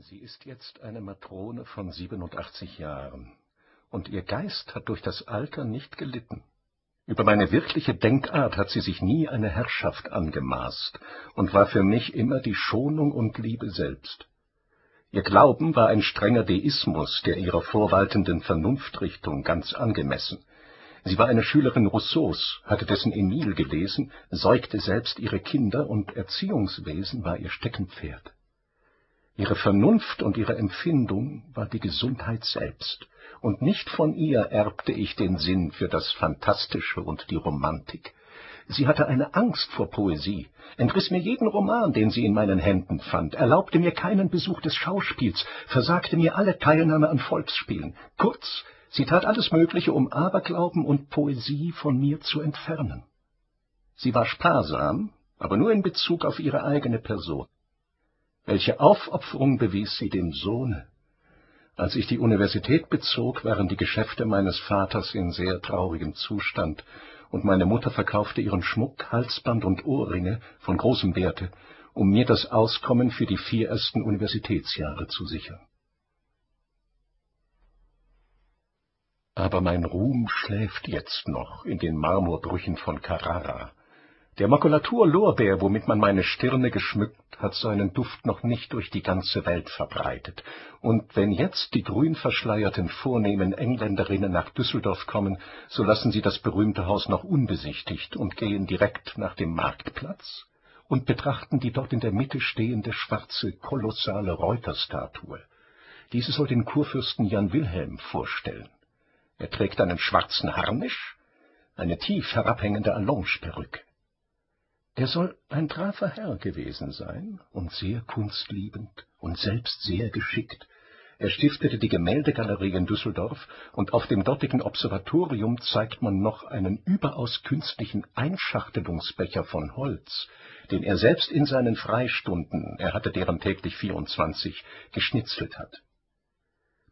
Sie ist jetzt eine Matrone von 87 Jahren, und ihr Geist hat durch das Alter nicht gelitten. Über meine wirkliche Denkart hat sie sich nie eine Herrschaft angemaßt und war für mich immer die Schonung und Liebe selbst. Ihr Glauben war ein strenger Deismus, der ihrer vorwaltenden Vernunftrichtung ganz angemessen. Sie war eine Schülerin Rousseaus, hatte dessen Emile gelesen, säugte selbst ihre Kinder und Erziehungswesen war ihr Steckenpferd. Ihre Vernunft und ihre Empfindung war die Gesundheit selbst, und nicht von ihr erbte ich den Sinn für das Phantastische und die Romantik. Sie hatte eine Angst vor Poesie, entriss mir jeden Roman, den sie in meinen Händen fand, erlaubte mir keinen Besuch des Schauspiels, versagte mir alle Teilnahme an Volksspielen. Kurz, sie tat alles Mögliche, um Aberglauben und Poesie von mir zu entfernen. Sie war sparsam, aber nur in Bezug auf ihre eigene Person. Welche Aufopferung bewies sie dem Sohne? Als ich die Universität bezog, waren die Geschäfte meines Vaters in sehr traurigem Zustand, und meine Mutter verkaufte ihren Schmuck, Halsband und Ohrringe von großem Werte, um mir das Auskommen für die vier ersten Universitätsjahre zu sichern. Aber mein Ruhm schläft jetzt noch in den Marmorbrüchen von Carrara, der Makulatur-Lorbeer, womit man meine Stirne geschmückt, hat seinen Duft noch nicht durch die ganze Welt verbreitet, und wenn jetzt die grün verschleierten vornehmen Engländerinnen nach Düsseldorf kommen, so lassen sie das berühmte Haus noch unbesichtigt und gehen direkt nach dem Marktplatz und betrachten die dort in der Mitte stehende schwarze, kolossale Reuterstatue. Diese soll den Kurfürsten Jan Wilhelm vorstellen. Er trägt einen schwarzen Harnisch, eine tief herabhängende Allongeperücke. Er soll ein braver Herr gewesen sein und sehr kunstliebend und selbst sehr geschickt. Er stiftete die Gemäldegalerie in Düsseldorf, und auf dem dortigen Observatorium zeigt man noch einen überaus künstlichen Einschachtelungsbecher von Holz, den er selbst in seinen Freistunden, er hatte deren täglich 24, geschnitzelt hat.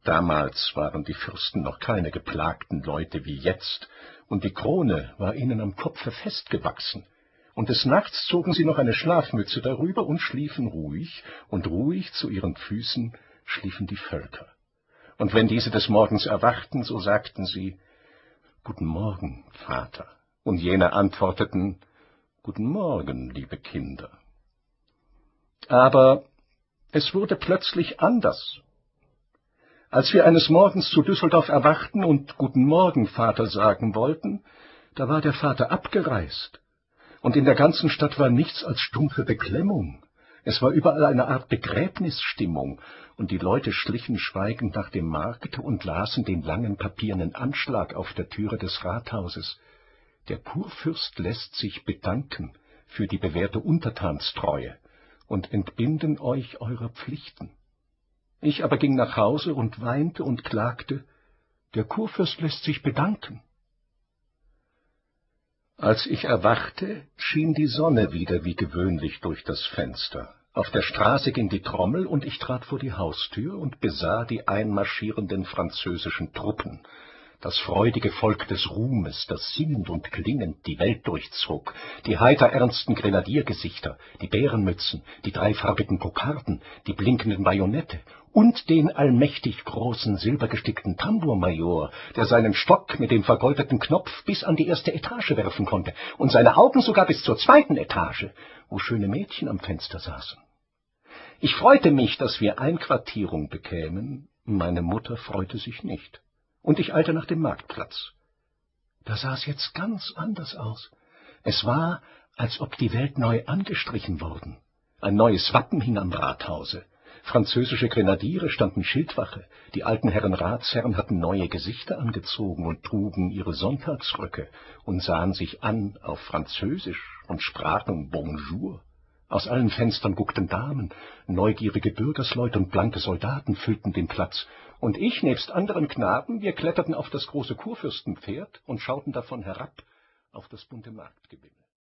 Damals waren die Fürsten noch keine geplagten Leute wie jetzt, und die Krone war ihnen am Kopfe festgewachsen und des Nachts zogen sie noch eine Schlafmütze darüber und schliefen ruhig, und ruhig zu ihren Füßen schliefen die Völker. Und wenn diese des Morgens erwachten, so sagten sie, Guten Morgen, Vater. Und jene antworteten, Guten Morgen, liebe Kinder. Aber es wurde plötzlich anders. Als wir eines Morgens zu Düsseldorf erwachten und Guten Morgen, Vater sagen wollten, da war der Vater abgereist und in der ganzen Stadt war nichts als stumpfe Beklemmung. Es war überall eine Art Begräbnisstimmung, und die Leute schlichen schweigend nach dem Markt und lasen den langen papiernen Anschlag auf der Türe des Rathauses. Der Kurfürst lässt sich bedanken für die bewährte Untertanstreue und entbinden euch eurer Pflichten. Ich aber ging nach Hause und weinte und klagte, der Kurfürst lässt sich bedanken. Als ich erwachte, schien die Sonne wieder wie gewöhnlich durch das Fenster. Auf der Straße ging die Trommel, und ich trat vor die Haustür und besah die einmarschierenden französischen Truppen, das freudige Volk des Ruhmes, das singend und klingend die Welt durchzog, die heiter ernsten Grenadiergesichter, die Bärenmützen, die dreifarbigen Kokarden, die blinkenden Bajonette und den allmächtig großen silbergestickten Tambourmajor, der seinen Stock mit dem vergoldeten Knopf bis an die erste Etage werfen konnte und seine Augen sogar bis zur zweiten Etage, wo schöne Mädchen am Fenster saßen. Ich freute mich, dass wir Einquartierung bekämen, meine Mutter freute sich nicht, und ich eilte nach dem Marktplatz. Da sah es jetzt ganz anders aus. Es war, als ob die Welt neu angestrichen worden. Ein neues Wappen hing am Rathause, Französische Grenadiere standen Schildwache, die alten Herren Ratsherren hatten neue Gesichter angezogen und trugen ihre Sonntagsröcke und sahen sich an auf Französisch und sprachen Bonjour. Aus allen Fenstern guckten Damen, neugierige Bürgersleute und blanke Soldaten füllten den Platz, und ich nebst anderen Knaben, wir kletterten auf das große Kurfürstenpferd und schauten davon herab auf das bunte Marktgewimmel.